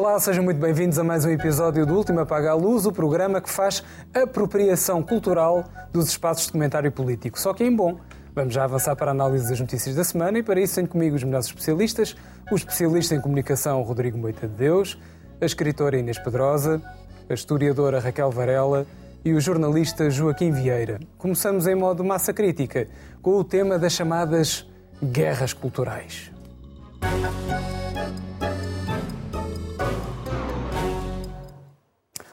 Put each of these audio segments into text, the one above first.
Olá, sejam muito bem-vindos a mais um episódio do Último Apaga a Luz, o programa que faz apropriação cultural dos espaços de comentário político. Só que em bom. Vamos já avançar para a análise das notícias da semana e para isso tenho comigo os melhores especialistas, o especialista em comunicação Rodrigo Moita de Deus, a escritora Inês Pedrosa, a historiadora Raquel Varela e o jornalista Joaquim Vieira. Começamos em modo massa crítica, com o tema das chamadas guerras culturais.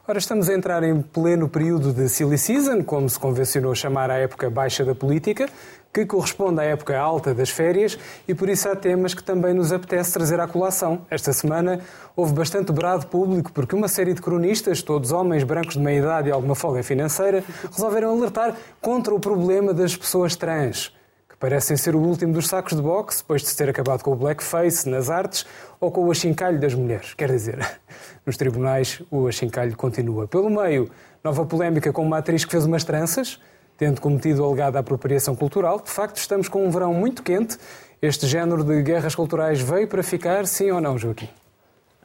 Ora, estamos a entrar em pleno período de silly season, como se convencionou chamar a época baixa da política, que corresponde à época alta das férias e por isso há temas que também nos apetece trazer à colação. Esta semana houve bastante brado público porque uma série de cronistas, todos homens brancos de meia idade e alguma folga financeira, resolveram alertar contra o problema das pessoas trans parecem ser o último dos sacos de boxe, depois de se ter acabado com o blackface nas artes ou com o achincalho das mulheres. Quer dizer, nos tribunais o achincalho continua. Pelo meio, nova polémica com uma atriz que fez umas tranças, tendo cometido alegada apropriação cultural. De facto, estamos com um verão muito quente. Este género de guerras culturais veio para ficar, sim ou não, Joaquim?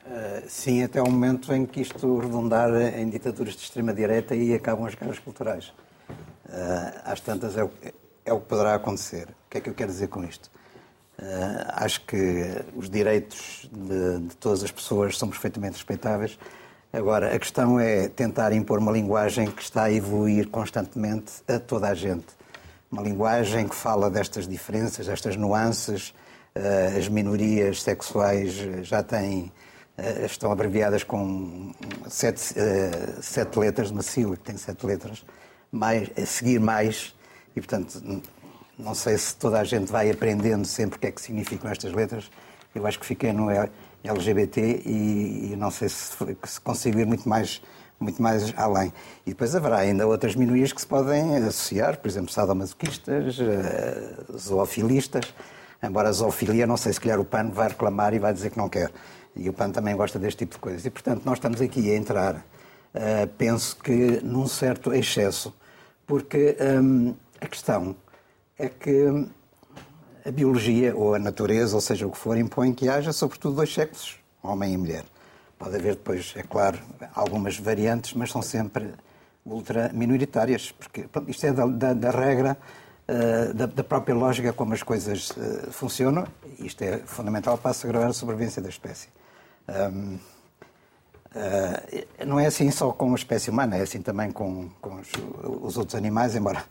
Uh, sim, até o momento em que isto redundar em ditaduras de extrema-direita e acabam as guerras culturais. Uh, às tantas é o, é o que poderá acontecer. O que é que eu quero dizer com isto? Uh, acho que os direitos de, de, todas as pessoas são perfeitamente respeitáveis. Agora, a questão é tentar impor uma linguagem que está a evoluir constantemente a toda a gente. Uma linguagem que fala destas diferenças, destas nuances. Uh, as minorias sexuais já têm, uh, estão abreviadas com sete, sete letras, uma sigla que tem sete letras. Mais, a seguir mais e, portanto, não sei se toda a gente vai aprendendo sempre o que é que significam estas letras. Eu acho que fiquei no LGBT e, e não sei se, se consigo ir muito mais, muito mais além. E depois haverá ainda outras minorias que se podem associar, por exemplo, sadomasoquistas, uh, zoofilistas. Embora a zoofilia, não sei se calhar o PAN vai reclamar e vai dizer que não quer. E o PAN também gosta deste tipo de coisas. E, portanto, nós estamos aqui a entrar, uh, penso que num certo excesso, porque um, a questão é que a biologia ou a natureza, ou seja o que for, impõe que haja sobretudo dois sexos, homem e mulher. Pode haver depois, é claro, algumas variantes, mas são sempre ultra minoritárias, porque pronto, isto é da, da, da regra, uh, da, da, própria lógica como as coisas uh, funcionam, isto é fundamental para assegurar a sobrevivência da espécie. Um, uh, não é assim só com a espécie humana, é assim também com, com os, os outros animais, embora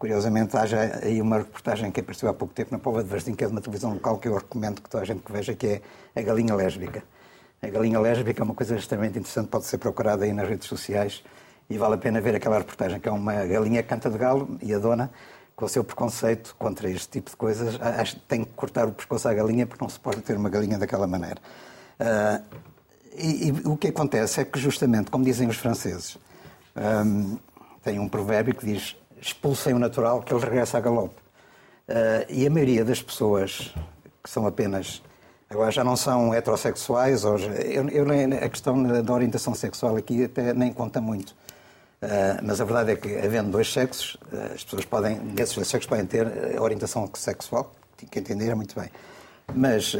Curiosamente, haja aí uma reportagem que apareceu há pouco tempo na Pova de Varzim, que é de uma televisão local que eu recomendo que toda a gente que veja, que é a galinha lésbica. A galinha lésbica é uma coisa extremamente interessante, pode ser procurada aí nas redes sociais e vale a pena ver aquela reportagem, que é uma galinha canta de galo e a dona, com o seu preconceito contra este tipo de coisas, acho que tem que cortar o pescoço à galinha porque não se pode ter uma galinha daquela maneira. Uh, e, e, o que acontece é que, justamente, como dizem os franceses, um, tem um provérbio que diz expulsem o natural, que ele regressa a galope. Uh, e a maioria das pessoas que são apenas. Agora já não são heterossexuais, ou, eu, eu, a questão da orientação sexual aqui até nem conta muito. Uh, mas a verdade é que, havendo dois sexos, uh, as pessoas podem, desses dois sexos, podem ter orientação sexual, que entender é muito bem. Mas,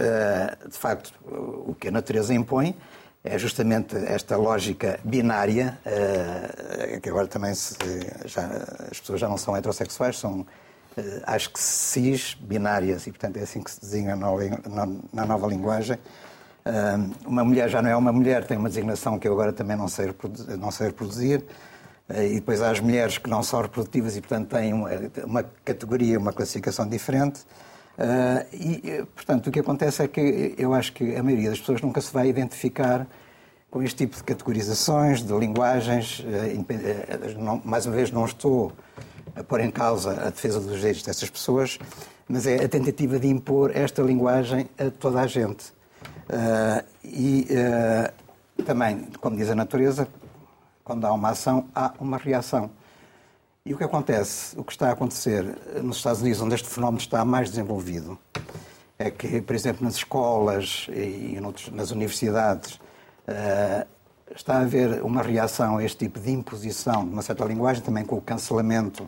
de facto, o que a natureza impõe é justamente esta lógica binária, uh, que agora também se, já, as pessoas já não são heterossexuais, são, uh, acho que cis, binárias, e portanto é assim que se designa na, nova linguagem. Uh, uma mulher já não é uma mulher, tem uma designação que eu agora também não sei, não sei reproduzir. E depois há as mulheres que não são reprodutivas e, portanto, têm uma categoria, uma classificação diferente. Uh, e, portanto, o que acontece é que eu acho que a maioria das pessoas nunca se vai identificar com este tipo de categorizações, de linguagens. Uh, não, mais uma vez, não estou a pôr em causa a defesa dos direitos dessas pessoas, mas é a tentativa de impor esta linguagem a toda a gente. Uh, e também, como diz a natureza, quando há uma ação, há uma reação. E o que acontece, o que está a acontecer nos Estados Unidos, onde este fenómeno está mais desenvolvido, é que, por exemplo, nas escolas e nas universidades, eh, está a haver uma reação a este tipo de imposição de uma certa linguagem, também com o cancelamento,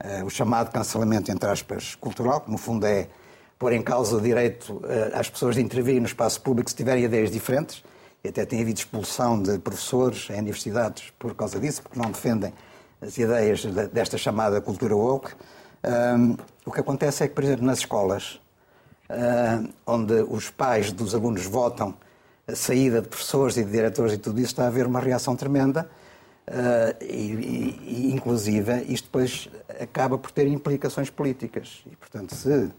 eh, o chamado cancelamento, entre aspas, cultural, que no fundo é pôr em causa o direito eh, às pessoas de intervir no espaço público se tiverem ideias diferentes. e até tem havido expulsão de professores em universidades por causa disso, porque não defendem as ideias desta chamada cultura woke. O que acontece é que, por exemplo, nas escolas, onde os pais dos alunos votam a saída de professores e de diretores e tudo isso, está a haver uma reação tremenda. Uh, e, e, inclusive, isto depois acaba por ter implicações políticas. E, portanto, se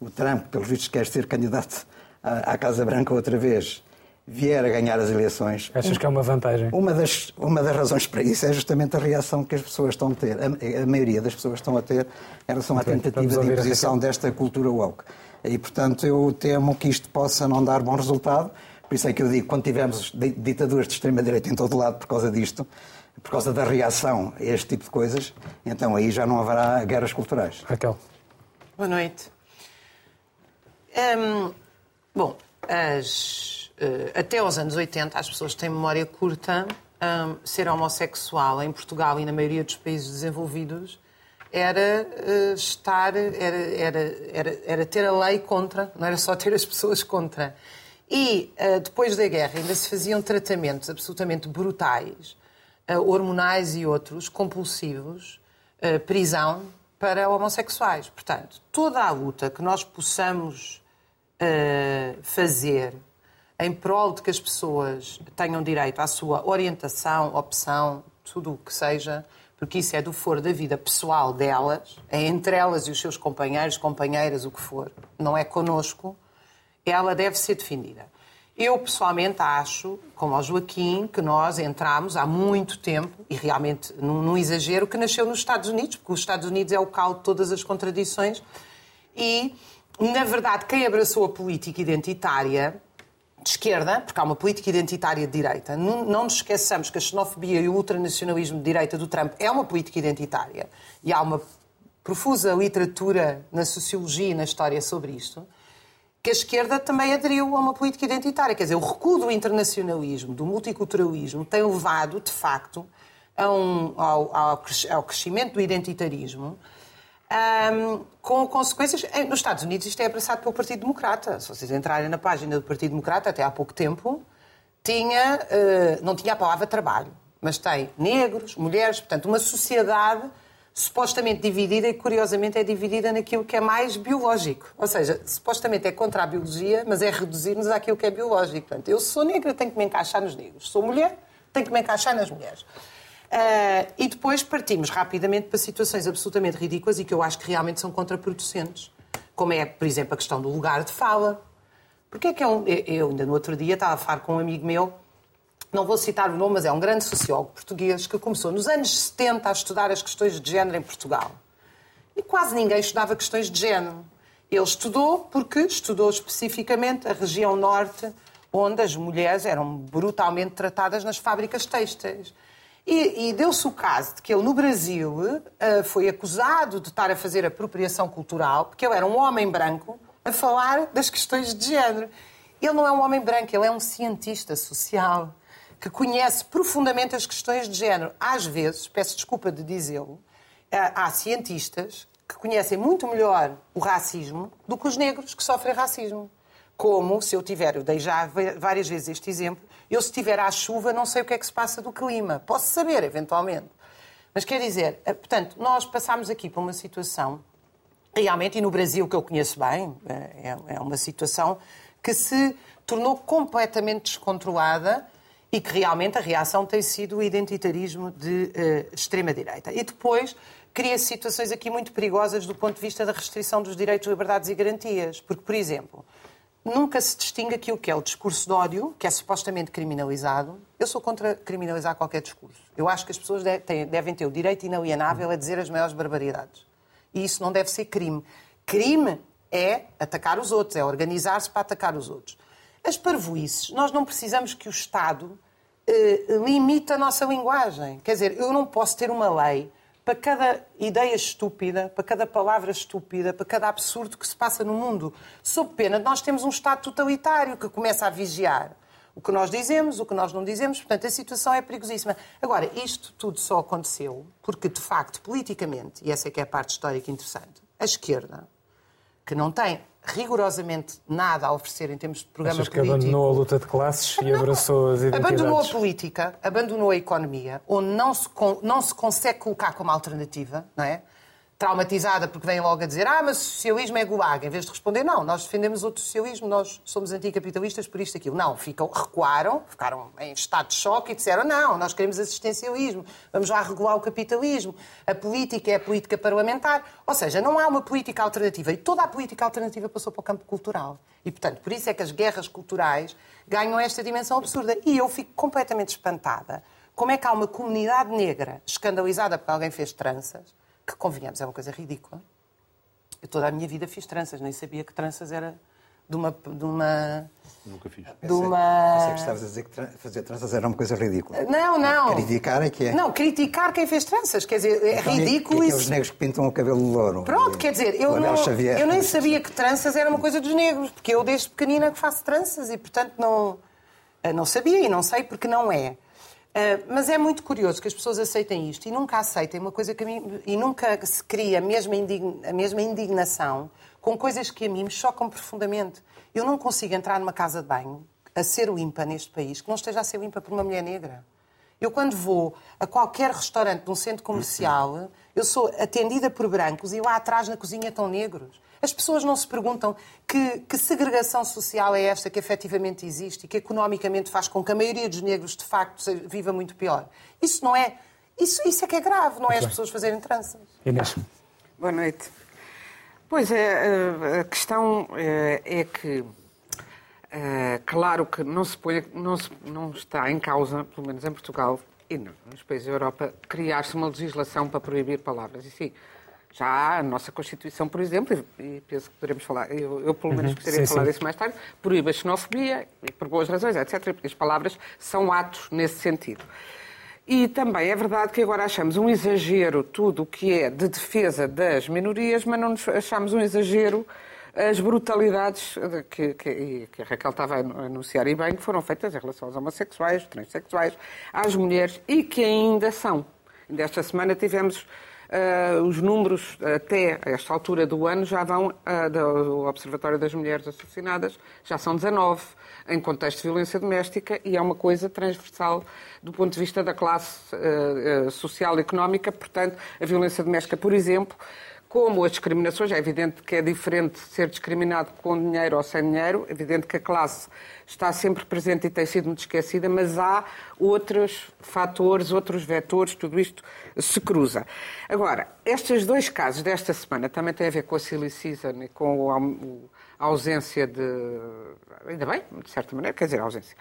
o Trump, pelos vistos, quer ser candidato à, à Casa Branca outra vez, vier a ganhar as eleições. Achas que é uma vantagem? Uma das, uma das razões para isso é justamente a reação que as pessoas estão a ter, a, a maioria das pessoas estão a ter em relação à tentativa de imposição desta cultura woke. E, portanto, eu temo que isto possa não dar bom resultado. Por isso é que eu digo, quando tivermos ditaduras de extrema-direita em todo lado por causa disto, por causa da reação a este tipo de coisas, então aí já não haverá guerras culturais. Raquel. Boa noite. Hum, bom, as até aos anos 80, as pessoas têm memória curta, um, ser homossexual em Portugal e na maioria dos países desenvolvidos era uh, estar, era, era, era, era ter a lei contra, não era só ter as pessoas contra. E uh, depois da guerra ainda se faziam tratamentos absolutamente brutais, uh, hormonais e outros, compulsivos, prisão para homossexuais. Portanto, toda a luta que nós possamos fazer em prol de que as pessoas tenham direito à sua orientação, opção, tudo o que seja, porque isso é do foro da vida pessoal delas, é entre elas e os seus companheiros, companheiras, o que for, não é conosco, ela deve ser defendida. Eu, pessoalmente, acho, como ao Joaquim, que nós entramos há muito tempo, e realmente num, num exagero, que nasceu nos Estados Unidos, porque os Estados Unidos é o caldo de todas as contradições, e, na verdade, quem abraçou a política identitária de esquerda, porque há uma política identitária de direita. Não, nos esqueçamos que a xenofobia e o ultranacionalismo de direita do Trump é uma política identitária. E há uma profusa literatura na sociologia e na história sobre isto. Que a esquerda também aderiu a uma política identitária. Quer dizer, o recuo do internacionalismo, do multiculturalismo, tem levado, de facto, um, ao, ao crescimento do identitarismo um, com consequências. Nos Estados Unidos isto é abraçado pelo Partido Democrata. Se vocês entrarem na página do Partido Democrata, até há pouco tempo, tinha, uh, não tinha a palavra trabalho, mas tem negros, mulheres, portanto, uma sociedade supostamente dividida e, curiosamente, é dividida naquilo que é mais biológico. Ou seja, supostamente é contra a biologia, mas é reduzir-nos àquilo que é biológico. Portanto, eu sou negra, tenho que me encaixar nos negros. Sou mulher, tenho que me encaixar nas mulheres. Uh, e depois partimos rapidamente para situações absolutamente ridículas e que eu acho que realmente são contraproducentes. Como é, por exemplo, a questão do lugar de fala. Porque é que é um, eu ainda no outro dia estava a falar com um amigo meu, não vou citar o nome, mas é um grande sociólogo português que começou nos anos 70 a estudar as questões de género em Portugal. E quase ninguém estudava questões de género. Ele estudou porque estudou especificamente a região norte, onde as mulheres eram brutalmente tratadas nas fábricas têxteis. E, e deu-se o caso de que ele, no Brasil, uh, foi acusado de estar a fazer apropriação cultural, porque ele era um homem branco a falar das questões de género. Ele não é um homem branco, ele é um cientista social que conhece profundamente as questões de género. Às vezes, peço desculpa de dizê-lo, uh, há cientistas que conhecem muito melhor o racismo do que os negros que sofrem racismo. Como, se eu tiver, eu dei já várias vezes este exemplo, eu, se estiver à chuva, não sei o que é que se passa do clima. Posso saber, eventualmente. Mas quer dizer, eh, portanto, nós passámos aqui por uma situação, realmente, e no Brasil, que eu conheço bem, eh, é, é uma situação que se tornou completamente descontrolada e que realmente a reação tem sido o identitarismo de uh, extrema-direita. E depois cria situações aqui muito perigosas do ponto de vista da restrição dos direitos, liberdades e garantias. Porque, por exemplo, nunca se distingue aquilo que é o discurso de ódio, que é supostamente criminalizado. Eu sou contra criminalizar qualquer discurso. Eu acho que as pessoas devem ter o direito inalienável a dizer as maiores barbaridades. E isso não deve ser crime. Crime é atacar os outros, é organizar-se para atacar os outros. As parvoices, nós não precisamos que o Estado eh, limite a nossa linguagem. Quer dizer, eu não posso ter uma lei para cada ideia estúpida, para cada palavra estúpida, para cada absurdo que se passa no mundo. Sob pena de nós temos um Estado totalitário que começa a vigiar o que nós dizemos, o que nós não dizemos. Portanto, a situação é perigosíssima. Agora, isto tudo só aconteceu porque, de facto, politicamente, e essa é que é a parte histórica interessante, a esquerda, que não tem rigorosamente nada a oferecer em termos de programa Achas que político. abandonou a luta de classes e abraçou as identidades? Abandonou a política, abandonou a economia, onde não se, não se consegue colocar como alternativa, não é? Traumatizada porque vem logo a dizer ah, mas o socialismo é gulag. Em vez de responder, não, nós defendemos outro socialismo, nós somos anticapitalistas por isto e aquilo. Não, ficam, recuaram, ficaram em estado de choque e disseram não, nós queremos assistencialismo, vamos lá regular o capitalismo, a política é a política parlamentar. Ou seja, não há uma política alternativa e toda a política alternativa passou para o campo cultural. E, portanto, por isso é que as guerras culturais ganham esta dimensão absurda. E eu fico completamente espantada. Como é que há uma comunidade negra escandalizada porque alguém fez tranças, que, convenhamos, é uma coisa ridícula. Eu toda a minha vida fiz tranças, nem sabia que tranças era de uma... De uma... Nunca fiz. De uma... Pensei que estavas a dizer que tra- fazer tranças era uma coisa ridícula. Não, não. Criticar é que é. Não, criticar quem fez tranças. Quer dizer, é Então, e- ridículo e isso. Aqueles negros que pintam o cabelo louro. Pronto, E- quer dizer, eu, não, Xavier. eu nem sabia que tranças era uma coisa dos negros, porque eu desde pequenina que faço tranças e, portanto, não, eh, não sabia e não sei porque não é. Eh, Mas é muito curioso que as pessoas aceitem isto e nunca aceitem uma coisa que a mim. e nunca se cria a mesma, a mesma indignação com coisas que a mim me chocam profundamente. Eu não consigo entrar numa casa de banho a ser limpa neste país que não esteja a ser limpa por uma mulher negra. Eu, quando vou a qualquer restaurante de um centro comercial, eu sou atendida por brancos e lá atrás na cozinha estão negros. As pessoas não se perguntam que, que segregação social é esta que efetivamente existe e que economicamente faz com que a maioria dos negros, de facto, se- viva muito pior. Isso não é. Isso, isso é que é grave, não é as pessoas fazerem tranças. Inês. Boa noite. Pois é, eh, a questão eh, é que, eh, claro que não se põe, não, se- não está em causa, pelo menos em Portugal e não, nos países da Europa, criar-se uma legislação para proibir palavras. E sim, já a nossa Constituição, por exemplo, e, penso que poderemos falar, eu, eu pelo menos gostaria Sim, de falar sim. disso mais tarde, proíbe a xenofobia, e por boas razões, etc. Porque as palavras são atos nesse sentido. E também é verdade que agora achamos um exagero tudo o que é de defesa das minorias, mas não achamos um exagero as brutalidades de- que, que, que a Raquel estava a anunciar e bem, que foram feitas em relação aos homossexuais, transexuais, às mulheres e que ainda são. Ainda esta semana tivemos ah, os números até esta altura do ano já vão ah, do Observatório das Mulheres Assassinadas, já são 19 em contexto de violência doméstica e é uma coisa transversal do ponto de vista da classe ah, social e económica. Portanto, a violência doméstica, por exemplo, como as discriminações, é evidente que é diferente ser discriminado com dinheiro ou sem dinheiro, é evidente que a classe está sempre presente e tem sido muito esquecida, mas há outros fatores, outros vetores, tudo isto se cruza. Agora, estes dois casos desta semana também têm a ver com a silly season e com a ausência de. Ainda bem, de certa maneira, quer dizer, a ausência.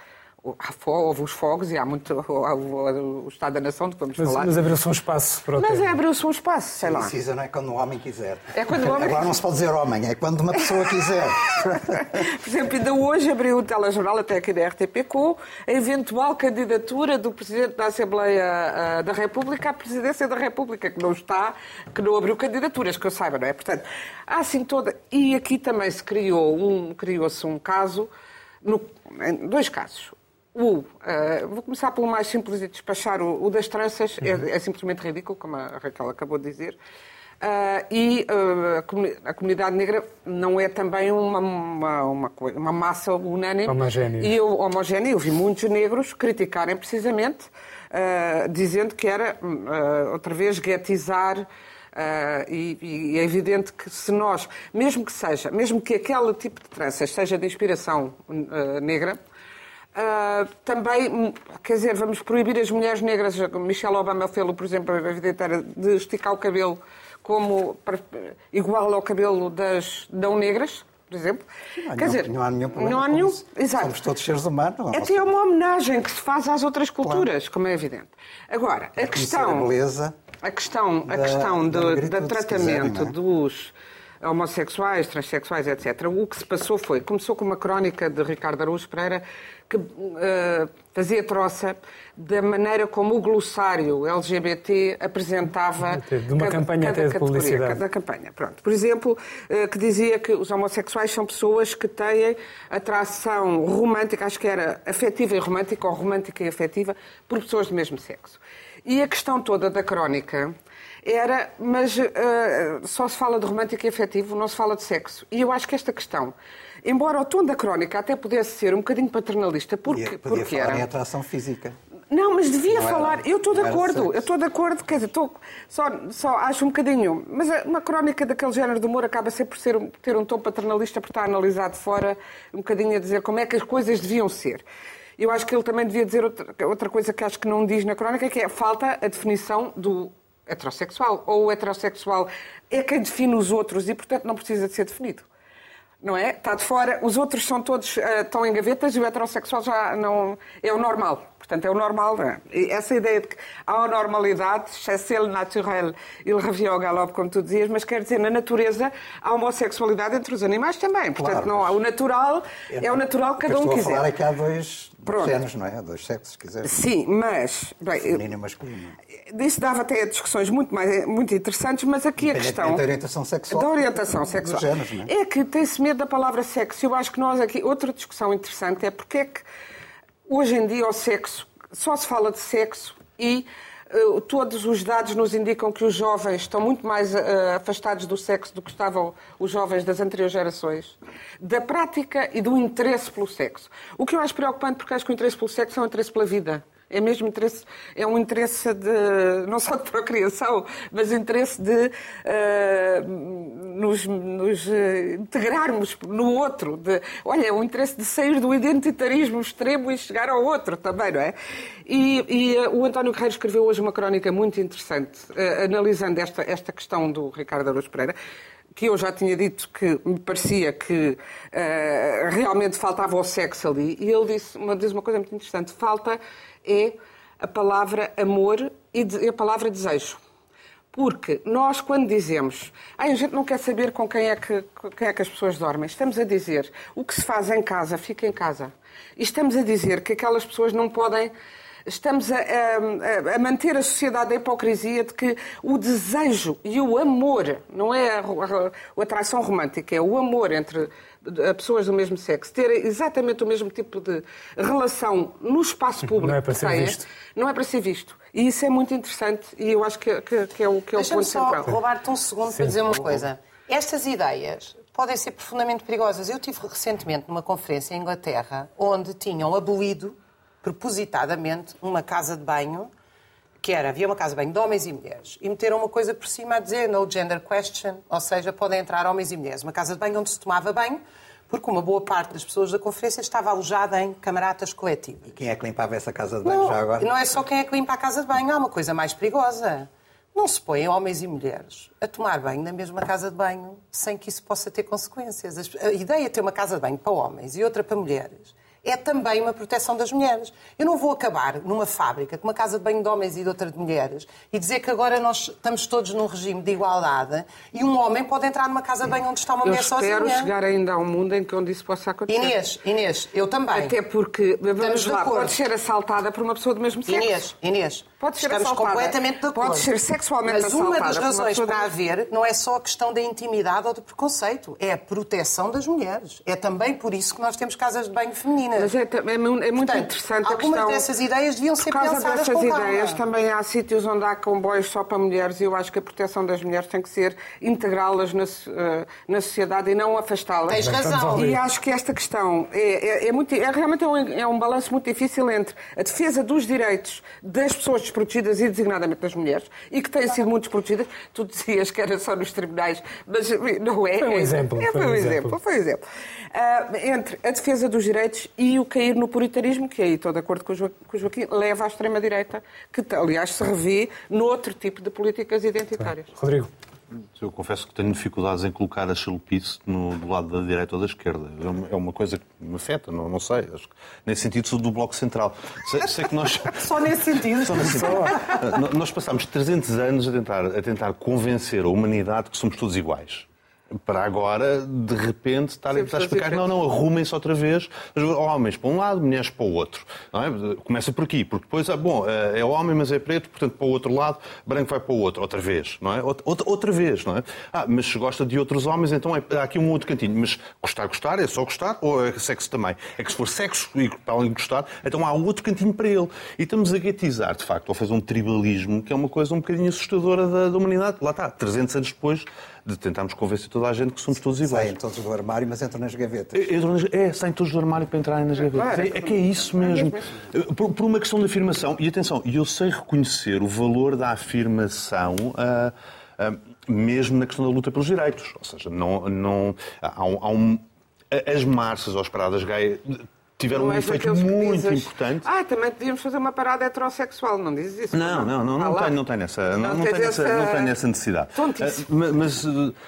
Houve os fogos e há muito. o, Estado da Nação, de que vamos Mas, falar. mas abriu-se um espaço para o Mas é abriu-se um espaço, sei lá. Precisa, não é quando o homem quiser. É quando o homem- Agora não se pode dizer homem, é quando uma pessoa quiser. Por exemplo, ainda hoje abriu o telejornal, até aqui da RTP, com a eventual candidatura do Presidente da Assembleia ah, da República à Presidência da República, que não está, que não abriu candidaturas, que eu saiba, não é? Portanto, há assim toda... E aqui também se criou um, criou-se um caso, no, em dois casos. O, ah, vou começar pelo mais simples e despachar o, o das tranças, é, é simplesmente ridículo, como a Raquel acabou de dizer. Ah, e ah, a, comuni- a comunidade negra não é também uma, uma, uma, uma massa unânime. Homogénea. E eu, homogénea, eu vi muitos negros criticarem precisamente, dizendo que era, hum, outra vez, guetizar. ah, e, e é evidente que se nós, mesmo que seja, mesmo que aquele tipo de tranças seja de inspiração ah, negra, Uh, também, hum, quer dizer, vamos proibir as mulheres negras. Michelle Obama fez, por exemplo, a vida inteira, de esticar o cabelo como para- igual ao cabelo das não negras, por exemplo. Não há quer nenhum- dizer, não há nenhum problema. Não há nenhum. Exato. Somos todos seres humanos. não é? Até é uma homenagem que se faz às outras culturas, como é evidente. Agora, a Reconhecer questão. a beleza A questão, a da- questão do, do tratamento quiserem, é? dos homossexuais, transexuais, etc. O que se passou foi, começou com uma crónica de Ricardo Araújo Pereira que eh, fazia troça da maneira como o glossário LGBT apresentava... De uma campanha até de categoria, publicidade. da campanha. Pronto. Por exemplo, eh, que dizia que os homossexuais são pessoas que têm atração romântica, acho que era afetiva e romântica, ou romântica e afetiva, por pessoas do mesmo sexo. E a questão toda da crónica era, mas uh, só se fala de romântico e afetivo, não se fala de sexo. E eu acho que esta questão, embora o tom da crónica até pudesse ser um bocadinho paternalista, porque, podia, podia porque falar era... em atração física. Não, mas devia Não era- falar. eu estou de era acordo, sexo. eu estou de acordo, quer dizer, estou, só, só acho um bocadinho. Mas uma crónica daquele género de humor acaba sempre por ser, ter um tom paternalista, por estar analisado fora, um bocadinho a dizer como é que as coisas deviam ser. Eu acho que ele também devia dizer outra, outra coisa que acho que não diz na crónica, que é falta a definição do heterossexual. Ou o heterossexual é quem define os outros e, portanto, não precisa de ser definido. Não é? Está de fora, os outros são todos, eh, estão em gavetas e o heterossexual já não. É o normal. Portanto, é o normal. não é? E essa ideia de que há a normalidade, c'est le naturel, il revient au galop, como tu dizias, mas quer dizer, na natureza há homossexualidade entre os animais também. Portanto, Claro, não há. O natural é o natural que cada um estou a quiser. falar é que há dois, Pronto. géneros, não é? Há dois sexos, se quiser. Sim, mas. Bem, Feminino e masculino. Disso dava até discussões muito, mais, muito interessantes, mas aqui a questão. Da orientação sexual. Da orientação dos sexual. géneros, não é? é que tem-se medo da palavra sexo. Eu acho que nós aqui. Outra discussão interessante é porque é que hoje em dia o sexo. Só se fala de sexo e. eh, todos os dados nos indicam que os jovens estão muito mais eh, afastados do sexo do que estavam os jovens das anteriores gerações, da prática e do interesse pelo sexo. O que eu acho preocupante, porque acho que o interesse pelo sexo é um interesse pela vida. É mesmo interesse, é um interesse de, não só de procriação, mas interesse de eh, nos, nos, eh, integrarmos no outro. De, olha, é um interesse de sair do identitarismo extremo e chegar ao outro também, não é? E, e, eh, o António Guerreiro escreveu hoje uma crónica muito interessante, eh, analisando esta, esta questão do Ricardo Araújo Pereira, que eu já tinha dito que me parecia que eh, realmente faltava o sexo ali, e ele disse uma, diz uma coisa muito interessante: falta é a palavra amor e a palavra desejo. Porque nós, quando dizemos "Ai, a gente não quer saber com quem é, que, quem é que as pessoas dormem, estamos a dizer o que se faz em casa, fica em casa. E estamos a dizer que aquelas pessoas não podem. Estamos a, a- a manter a sociedade da hipocrisia de que o desejo e o amor, não é a- a atração romântica, é o amor entre eh, pessoas do mesmo sexo, ter exatamente o mesmo tipo de relação no espaço público. Não é para ser têm, visto. não é para ser visto. E isso é muito interessante e eu acho que, que- que é o, que é o ponto só central. roubar-te um segundo Sim. para dizer uma coisa. Estas ideias podem ser profundamente perigosas. Eu tive recentemente numa conferência em Inglaterra onde tinham abolido propositadamente uma casa de banho que era, havia uma casa de banho de homens e mulheres e meteram uma coisa por cima a dizer no gender question, ou seja, podem entrar homens e mulheres. Uma casa de banho onde se tomava banho porque uma boa parte das pessoas da conferência estava alojada em camaratas coletivos. E quem é que limpava essa casa de banho Não, já agora? não é só quem é que limpa a casa de banho, há uma coisa mais perigosa. Não se põem homens e mulheres a tomar banho na mesma casa de banho sem que isso possa ter consequências. As- A ideia de ter uma casa de banho para homens e outra para mulheres é também uma proteção das mulheres. Eu não vou acabar numa fábrica com uma casa de banho de homens e de outra de mulheres e dizer que agora nós estamos todos num regime de igualdade e um homem pode entrar numa casa de banho onde está uma Eu mulher espero sozinha. chegar ainda a um mundo em que onde isso possa acontecer. Inês, Inês, eu também. Até porque, vamos de lá, pode ser assaltada por uma pessoa do mesmo sexo. Inês, Inês, Pode ser estamos assaltada. completamente de acordo. Pode ser sexualmente Mas uma assaltada das uma razões pessoa para haver não é só a questão da intimidade ou do preconceito, é a proteção das mulheres. É também por isso que nós temos casas de banho femininas. Mas é, é é muito Portanto, interessante a algumas questão. dessas ideias deviam ser Por causa pensadas dessas com calma. ideias, também há sítios onde há comboios só para mulheres e eu acho que a proteção das mulheres tem que ser integrá-las na, eh, na sociedade e não afastá-las. Tens razão. E acho que esta questão é, é- é muito, é realmente um, é um balanço muito difícil entre a defesa dos direitos das pessoas desprotegidas e designadamente das mulheres e que têm sido muito desprotegidas. Tu dizias que era só nos tribunais, mas não é. Foi um exemplo, É, foi um exemplo. Foi um exemplo. Ah, entre a defesa dos direitos e o cair no puritarismo, que aí estou de acordo com o Jo- com o Joaquim, leva à extrema-direita, que aliás se revê noutro tipo de políticas identitárias. Rodrigo. Eu confesso que tenho dificuldades em colocar a chalupice no, do lado da direita ou da esquerda. É uma- É uma coisa que me afeta, não, não sei. Acho que, nesse sentido, sou do Bloco Central. Sei, sei que nós. Só nesse sentido. Só nesse sentido. Nós passámos 300 anos a tentar, a tentar convencer a humanidade que somos todos iguais. Para agora, de repente, estarem a explicar não, não, arrumem-se outra vez, homens para um lado, mulheres para o outro. É? Começa por aqui, porque depois, ah, bom, é homem, mas é preto, portanto, para o outro lado, branco vai para o outro, outra vez, não é? Outra, outra vez, não é? Ah, mas se gosta de outros homens, então é, há aqui um outro cantinho. Mas gostar, gostar, é só gostar ou é sexo também? É que se for sexo e para além de gostar, então há outro cantinho para ele. E estamos a guetizar, de facto, ou fazer um tribalismo, que é uma coisa um bocadinho assustadora da, da humanidade. Lá está, 300 anos depois de tentarmos convencer toda a gente que somos todos iguais. Saem todos do armário, mas entram nas gavetas. É, saem todos do armário para entrarem nas gavetas. É, é que é isso mesmo. Por, por, uma questão de afirmação. E atenção, eu sei reconhecer o valor da afirmação. Uh, uh, mesmo na questão da luta pelos direitos. Ou seja, não, não, há um, há um as marchas ou as paradas gay tiveram um efeito muito dizes, importante. Ah, também devíamos fazer uma parada heterossexual, não dizes isso? Não, não, não, não, não, tenho, não tenho essa, não, não, tenho essa, essa, não tenho essa necessidade. Tontice. Mas,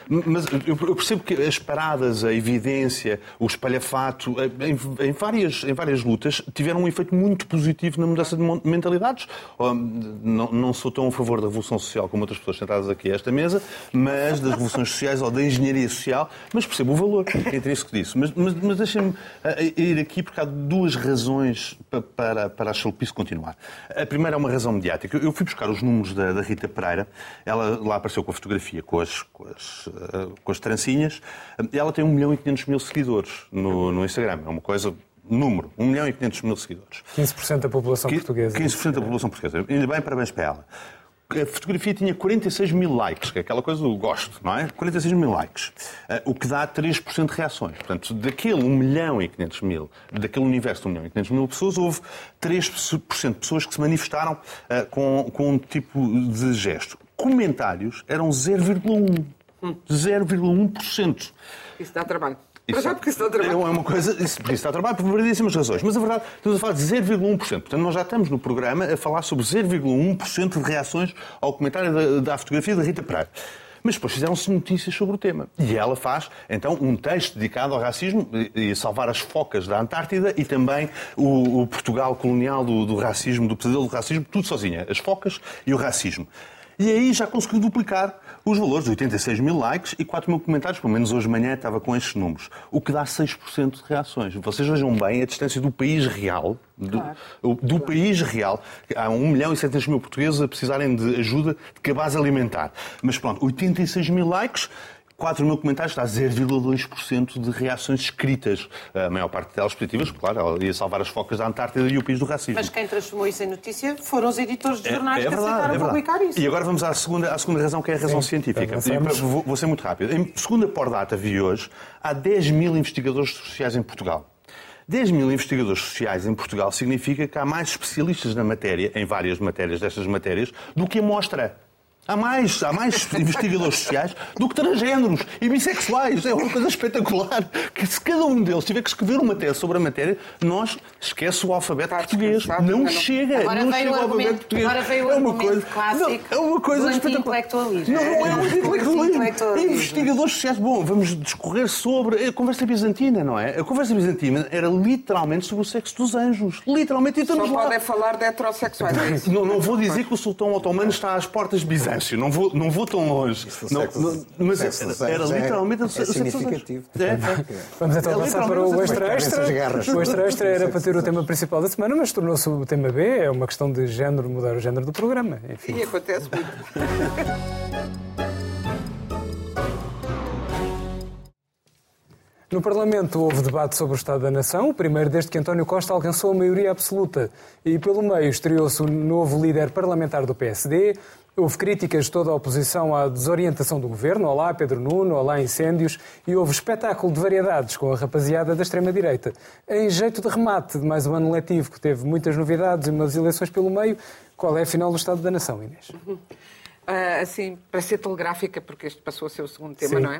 mas eu percebo que as paradas, a evidência, o espalhafato, em, em, várias, em várias lutas, tiveram um efeito muito positivo na mudança de mentalidades. Não, não sou tão a favor da revolução social como outras pessoas sentadas aqui a esta mesa, mas das revoluções sociais ou da engenharia social, mas percebo o valor intrínseco disso. Mas, mas, mas deixem-me ir aqui, porque duas razões para, para a chalupice continuar. A primeira é uma razão mediática. Eu fui buscar os números da, da Rita Pereira. Ela lá apareceu com a fotografia, com as, com as, eh, com as trancinhas. Ela tem 1 milhão e 500 mil seguidores no, no Instagram. É uma coisa número, 1 milhão e 500 mil seguidores. 15% da população portuguesa. 15% da população portuguesa. Ainda bem, parabéns para ela a fotografia tinha 46 mil likes, que é aquela coisa do gosto, não é? 46 mil likes, eh, o que dá 3% de reações. Portanto, daquele 1 milhão e 500 mil, daquele universo de 1 milhão e 500 mil pessoas, houve 3% de pessoas que se manifestaram uh, com, com um tipo de gesto. Comentários eram 0,1%. 0,1%. Isso dá trabalho. Isso, já porque isso dá trabalho. É uma coisa, isso, isso dá trabalho por variedíssimas razões. Mas a verdade, estamos a falar de 0,1%. Portanto, nós já estamos no programa a falar sobre 0,1% de reações ao comentário da, da fotografia da Rita Pereira. Mas depois fizeram-se notícias sobre o tema. E ela faz, então, um texto dedicado ao racismo e salvar as focas da Antártida e também o, o Portugal colonial do, do racismo, do pesadelo do racismo, tudo sozinha. As focas e o racismo. E aí já conseguiu duplicar os valores de 86 mil likes e 4 mil comentários. Pelo menos hoje de manhã estava com estes números. O que dá 6% de reações. Vocês vejam bem a distância do país real, do, claro. do claro. país real. Há 1 milhão e 700 mil portugueses a precisarem de ajuda de cabaz alimentar. Mas pronto, 86 mil likes 4 mil comentários, está 0,2% de reações escritas. A maior parte delas positivas, claro, ela ia salvar as focas da Antártida e o país do racismo. Mas quem transformou isso em notícia foram os editores de jornais é, é verdade, que aceitaram é publicar isso. E agora vamos à segunda, à segunda razão, que é a razão Sim, científica. Vou, vou, ser muito rápido. Em segunda por data vi hoje, há 10 mil investigadores sociais em Portugal. 10 mil investigadores sociais em Portugal significa que há mais especialistas na matéria, em várias matérias destas matérias, do que a mostra. Há mais, há mais investigadores sociais do que transgêneros e bissexuais. É uma coisa espetacular. Que se cada um deles tiver que escrever uma tese sobre a matéria, nós esquece o alfabeto português. Não, não chega, agora não chega o alfabeto português. Agora veio o é uma coisa, clássico não, é uma coisa espetacular. Não, não é um intelectualismo. Investigadores sociais. Bom, vamos discorrer sobre a conversa bizantina, não é? A conversa bizantina era literalmente sobre o sexo dos anjos. Literalmente. E Só lá. podem falar de heterossexuais. É não, não vou dizer que o sultão otomano está às portas bizantinas não vou, não vou tão longe. Não, não, mas era, era literalmente é, é significativo. É. Vamos então é avançar para o extra extra. O extra extra era para ter o tema principal da semana, mas tornou-se o tema B. É uma questão de género, mudar o género do programa. Enfim. E acontece muito. No Parlamento houve debate sobre o Estado da Nação, o primeiro desde que António Costa alcançou a maioria absoluta. E pelo meio estreou-se o novo líder parlamentar do PSD, Houve críticas de toda a oposição à desorientação do governo. Olá, Pedro Nuno, olá, incêndios. E houve espetáculo de variedades com a rapaziada da extrema-direita. Em jeito de remate de mais um ano letivo que teve muitas novidades e umas eleições pelo meio, qual é a final do Estado da Nação, Inês? Uh, assim, para ser telegráfica, porque este passou a ser o segundo tema, Sim. não é?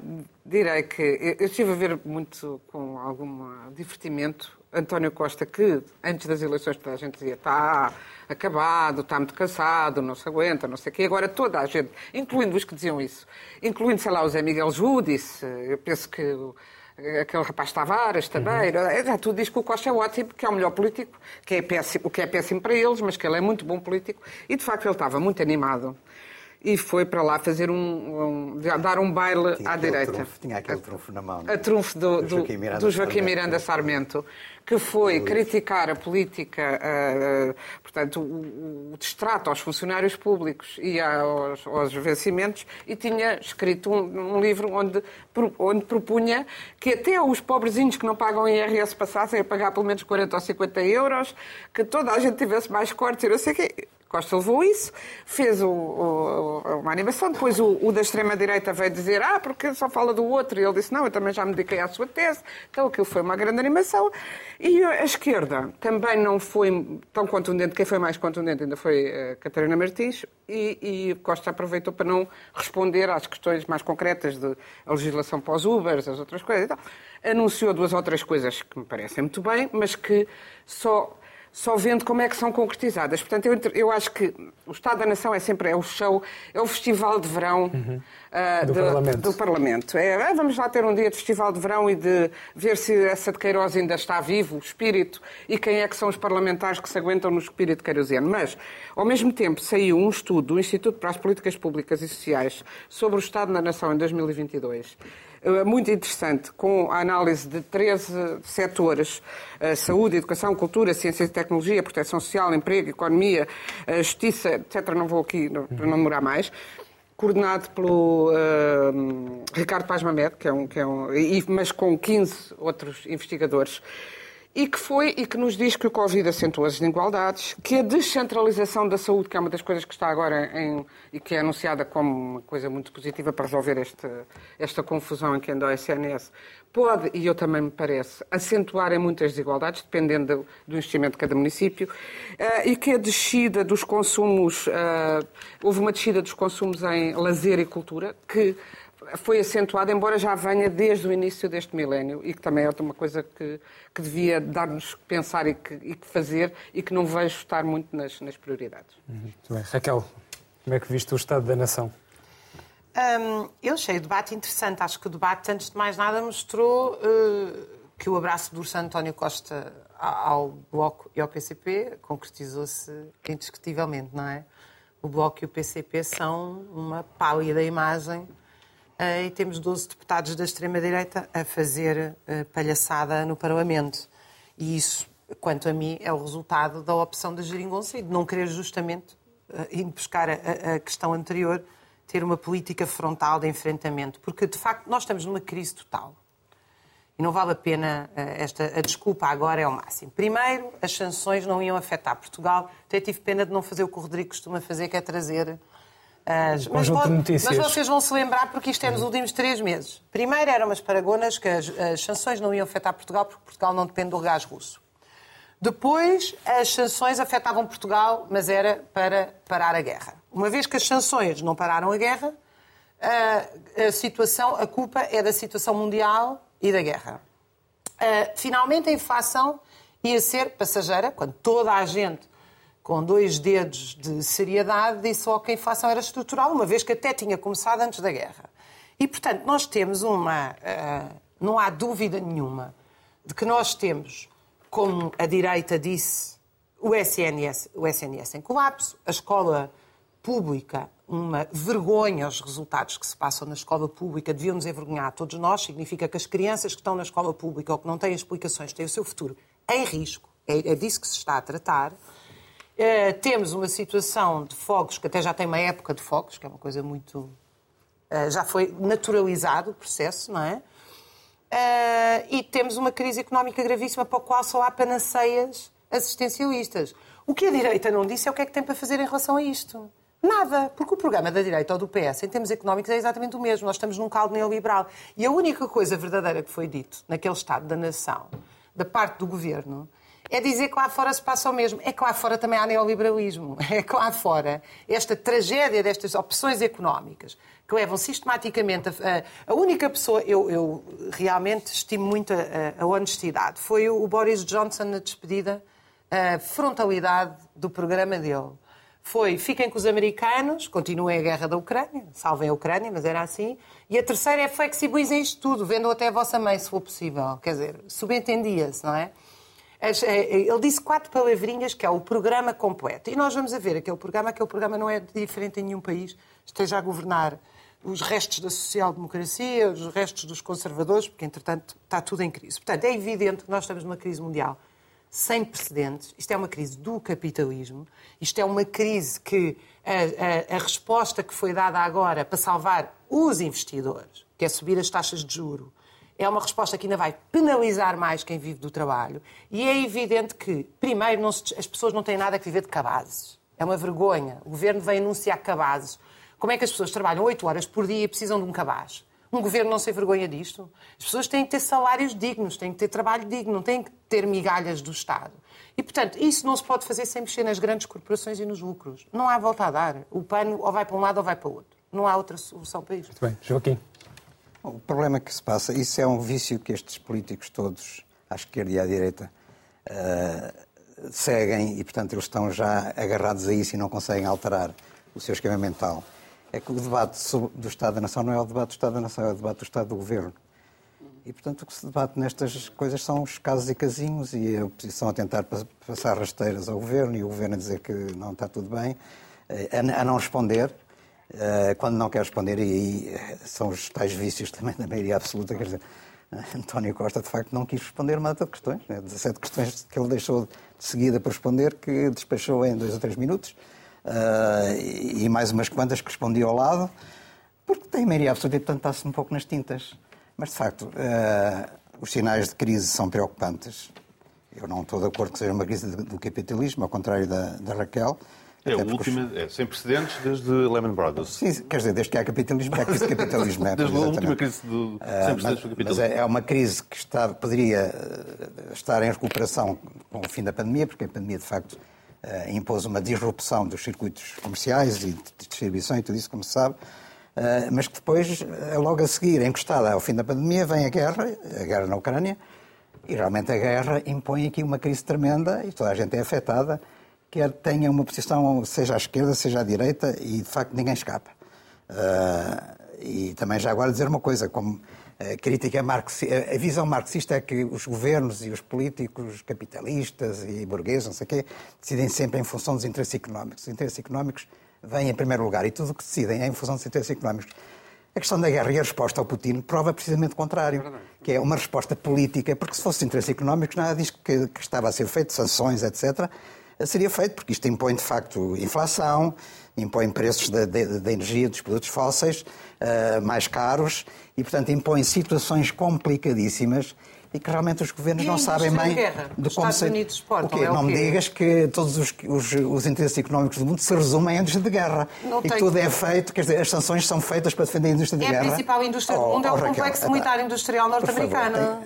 Uh, direi que eu estive a ver muito com algum divertimento António Costa, que antes das eleições toda a gente dizia está acabado, está muito cansado, não se aguenta, não sei o quê. Agora toda a gente, incluindo os que diziam isso, incluindo, sei lá, o Zé Miguel Júdice, eu penso que aquele rapaz Tavares também, uhum. já tudo diz que o Costa é ótimo, que é o melhor político, que é péssimo, o que é péssimo para eles, mas que ele é muito bom político. E de facto ele estava muito animado e foi para lá fazer um, um dar um baile Tinha à direita. trunfo, tinha aquele trunfo na mão. A trunfo do, Do do, Joaquim Miranda do Joaquim Sarmento. Miranda Sarmento, que foi criticar a política, ah, portanto, o, o distrato aos funcionários públicos e aos, aos vencimentos, e tinha escrito um, um livro onde, onde propunha que até os pobrezinhos que não pagam IRS passassem a pagar pelo menos 40 ou 50 euros, que toda a gente tivesse mais cortes e não sei o quê. Costa levou isso, fez o- o- uma animação, depois o, o da extrema-direita veio dizer ah, porque só fala do outro, e ele disse não, eu também já me dediquei à sua tese, então aquilo foi uma grande animação. E a esquerda também não foi tão contundente, quem foi mais contundente ainda foi a Catarina Martins, e, e Costa aproveitou para não responder às questões mais concretas de a legislação para os Ubers, as outras coisas e tal. Anunciou duas ou três coisas que me parecem muito bem, mas que só só vendo como é que são concretizadas. Portanto, eu, eu acho que o Estado da Nação é sempre é o show, é o festival de verão ah, Do de- Parlamento. do Parlamento. É, ah, vamos lá ter um dia de festival de verão e de ver se essa de Queiroz ainda está vivo, o espírito, e quem é que são os parlamentares que se aguentam no espírito queirosiano. Mas, ao mesmo tempo, saiu um estudo do Instituto para as Políticas Públicas e Sociais sobre o Estado da Nação em 2022 eh, muito interessante, com a análise de 13 setores, eh, saúde, educação, cultura, ciência e tecnologia, proteção social, emprego, economia, eh, justiça, etc. Não vou aqui para não demorar mais. Coordenado pelo eh, Ricardo Paz Mamed, que é um, que é um, mas com 15 outros investigadores, e que foi e que nos diz que o Covid acentuou as desigualdades, que a descentralização da saúde, que é uma das coisas que está agora em, e que é anunciada como uma coisa muito positiva para resolver este, esta confusão em que anda o SNS, pode, e eu também me parece, acentuar em muitas desigualdades, dependendo do, investimento de cada município, eh, e que a descida dos consumos, eh, houve uma descida dos consumos em lazer e cultura, que foi acentuada, embora já venha desde o início deste milénio e que também é uma coisa que, que devia dar-nos que pensar e que, e que fazer e que não vejo estar muito nas, nas prioridades. Muito bem. Raquel, como é que viste o Estado da Nação? Hum, eu achei o debate interessante. Acho que o debate, antes de mais nada, mostrou eh, que o abraço do Urso António Costa ao Bloco e ao PCP concretizou-se indiscutivelmente, não é? O Bloco e o PCP são uma pálida imagem e temos 12 deputados da extrema-direita a fazer eh, palhaçada no Parlamento. E isso, quanto a mim, é o resultado da opção da geringonça e de não querer justamente, eh, indo buscar a, a- questão anterior, ter uma política frontal de enfrentamento. Porque, de facto, nós estamos numa crise total. E não vale a pena eh, esta a desculpa agora é o máximo. Primeiro, as sanções não iam afetar Portugal. Até tive pena de não fazer o que o Rodrigo costuma fazer, que é trazer as. Um conjunto de mas vocês vão se lembrar porque isto é nos últimos três meses. Primeiro eram umas paragonas que as, as sanções não iam afetar Portugal porque Portugal não depende do gás russo. Depois, as sanções afetavam Portugal, mas era para parar a guerra. Uma vez que as sanções não pararam a guerra, a, a situação, a culpa é da situação mundial e da guerra. Ah, finalmente, a inflação ia ser passageira, quando toda a gente, com dois dedos de seriedade, disse só que a inflação era estrutural, uma vez que até tinha começado antes da guerra. E, portanto, nós temos uma. ah, não há dúvida nenhuma de que nós temos, como a direita disse, o SNS, o SNS em colapso, a escola pública, uma vergonha os resultados que se passam na escola pública, deviam nos envergonhar todos nós, significa que as crianças que estão na escola pública ou que não têm explicações têm o seu futuro em risco, é, é disso que se está a tratar. Eh, temos uma situação de fogos, que até já tem uma época de fogos, que é uma coisa muito. eh, já foi naturalizado o processo, não é? Eh, e temos uma crise económica gravíssima para a qual só há panaceias assistencialistas. O que a direita não disse é o que é que tem para fazer em relação a isto. Nada, porque o programa da direita ou do PS, em termos económicos, é exatamente o mesmo. Nós estamos num caldo neoliberal. E a única coisa verdadeira que foi dito naquele Estado da Nação, da parte do governo, é dizer que lá fora se passa o mesmo. É que lá fora também há neoliberalismo. É que lá fora esta tragédia destas opções económicas que levam sistematicamente a. A, única pessoa, eu, eu realmente estimo muito a, a- a honestidade, foi o, o Boris Johnson na despedida, a frontalidade do programa dele. Foi fiquem com os americanos, continuem a guerra da Ucrânia, salvem a Ucrânia, mas era assim. E a terceira é flexibilizem isto tudo, vendam até a vossa mãe, se for possível. Quer dizer, subentendia-se, não é? Ele disse quatro palavrinhas que é o programa completo. E nós vamos a ver aquele programa, aquele programa não é diferente em nenhum país esteja a governar os restos da social-democracia, os restos dos conservadores, porque, entretanto, está tudo em crise. Portanto, é evidente que nós estamos numa crise mundial sem precedentes. Isto é uma crise do capitalismo. Isto é uma crise que a, a, a resposta que foi dada agora para salvar os investidores, que é subir as taxas de juro, é uma resposta que ainda vai penalizar mais quem vive do trabalho. E é evidente que, primeiro, se, as pessoas não têm nada que viver de cabazes. É uma vergonha. O governo vem anunciar cabazes. Como é que as pessoas trabalham 8 horas por dia e precisam de um cabaz? Um governo não se vergonha disto? As pessoas têm que ter salários dignos, têm que ter trabalho digno, não têm que ter migalhas do Estado. E, portanto, isso não se pode fazer sem mexer nas grandes corporações e nos lucros. Não há volta a dar. O pano ou vai para um lado ou vai para o outro. Não há outra solução para isto. Muito bem. Joaquim. O problema que se passa, isso é um vício que estes políticos todos, à esquerda e à direita, uh, seguem e, portanto, eles estão já agarrados a isso e não conseguem alterar o seu esquema mental é que o debate do Estado da Nação não é o debate do Estado da Nação, é o debate do Estado do Governo. E, portanto, o que se debate nestas coisas são os casos e casinhos e a oposição a tentar passar rasteiras ao Governo e o Governo a dizer que não está tudo bem, eh, a não responder, quando não quer responder, e aí eh, são os tais vícios também da maioria absoluta, quer dizer, António Costa, de facto, não quis responder uma data de questões, né? 17 questões que ele deixou de seguida para responder, que despachou em dois ou três minutos uh, e mais umas quantas que respondiam ao lado, porque tem maioria absoluta e, portanto, está-se um pouco nas tintas. Mas, de facto, os sinais de crise são preocupantes. Eu não estou de acordo que seja uma crise do capitalismo, ao contrário da, da Raquel. É a última, é, sem precedentes desde Lehman Brothers. Sim, quer dizer, desde que há capitalismo, há crise de capitalismo. É, desde a última crise do, sem precedentes do capitalismo. Mas é, é uma crise que está, poderia estar em recuperação com o fim da pandemia, porque a pandemia, de facto, uh, impôs uma disrupção dos circuitos comerciais e de distribuição e tudo isso, como se sabe, uh, mas que depois, logo a seguir, encostada ao fim da pandemia, vem a guerra, a guerra na Ucrânia, e realmente a guerra impõe aqui uma crise tremenda e toda a gente é afetada, quer tenha uma posição, seja à esquerda, seja à direita, e de facto ninguém escapa. e também já agora dizer uma coisa, como a crítica marxista, a visão marxista é que os governos e os políticos capitalistas e burgueses, não sei o quê, decidem sempre em função dos interesses económicos. Os interesses económicos vêm em primeiro lugar e tudo o que decidem é em função dos interesses económicos. A questão da guerra e a resposta ao Putin prova precisamente o contrário, que é uma resposta política, porque se fosse interesses económicos, nada diz que, que estava a ser feito, sanções, etc., seria feito, porque isto impõe, de facto, inflação, impõe preços da, energia, dos produtos fósseis uh, mais caros e, portanto, impõe situações complicadíssimas e que realmente os governos e não sabem bem de como se... Unidos exportam, é não me digas que todos os, os, os, interesses económicos do mundo se resumem à indústria de guerra. Não e que tudo é feito, quer dizer, as sanções são feitas para defender a indústria de é guerra. A principal indústria do oh, mundo é o oh, complexo militar industrial norte-americano.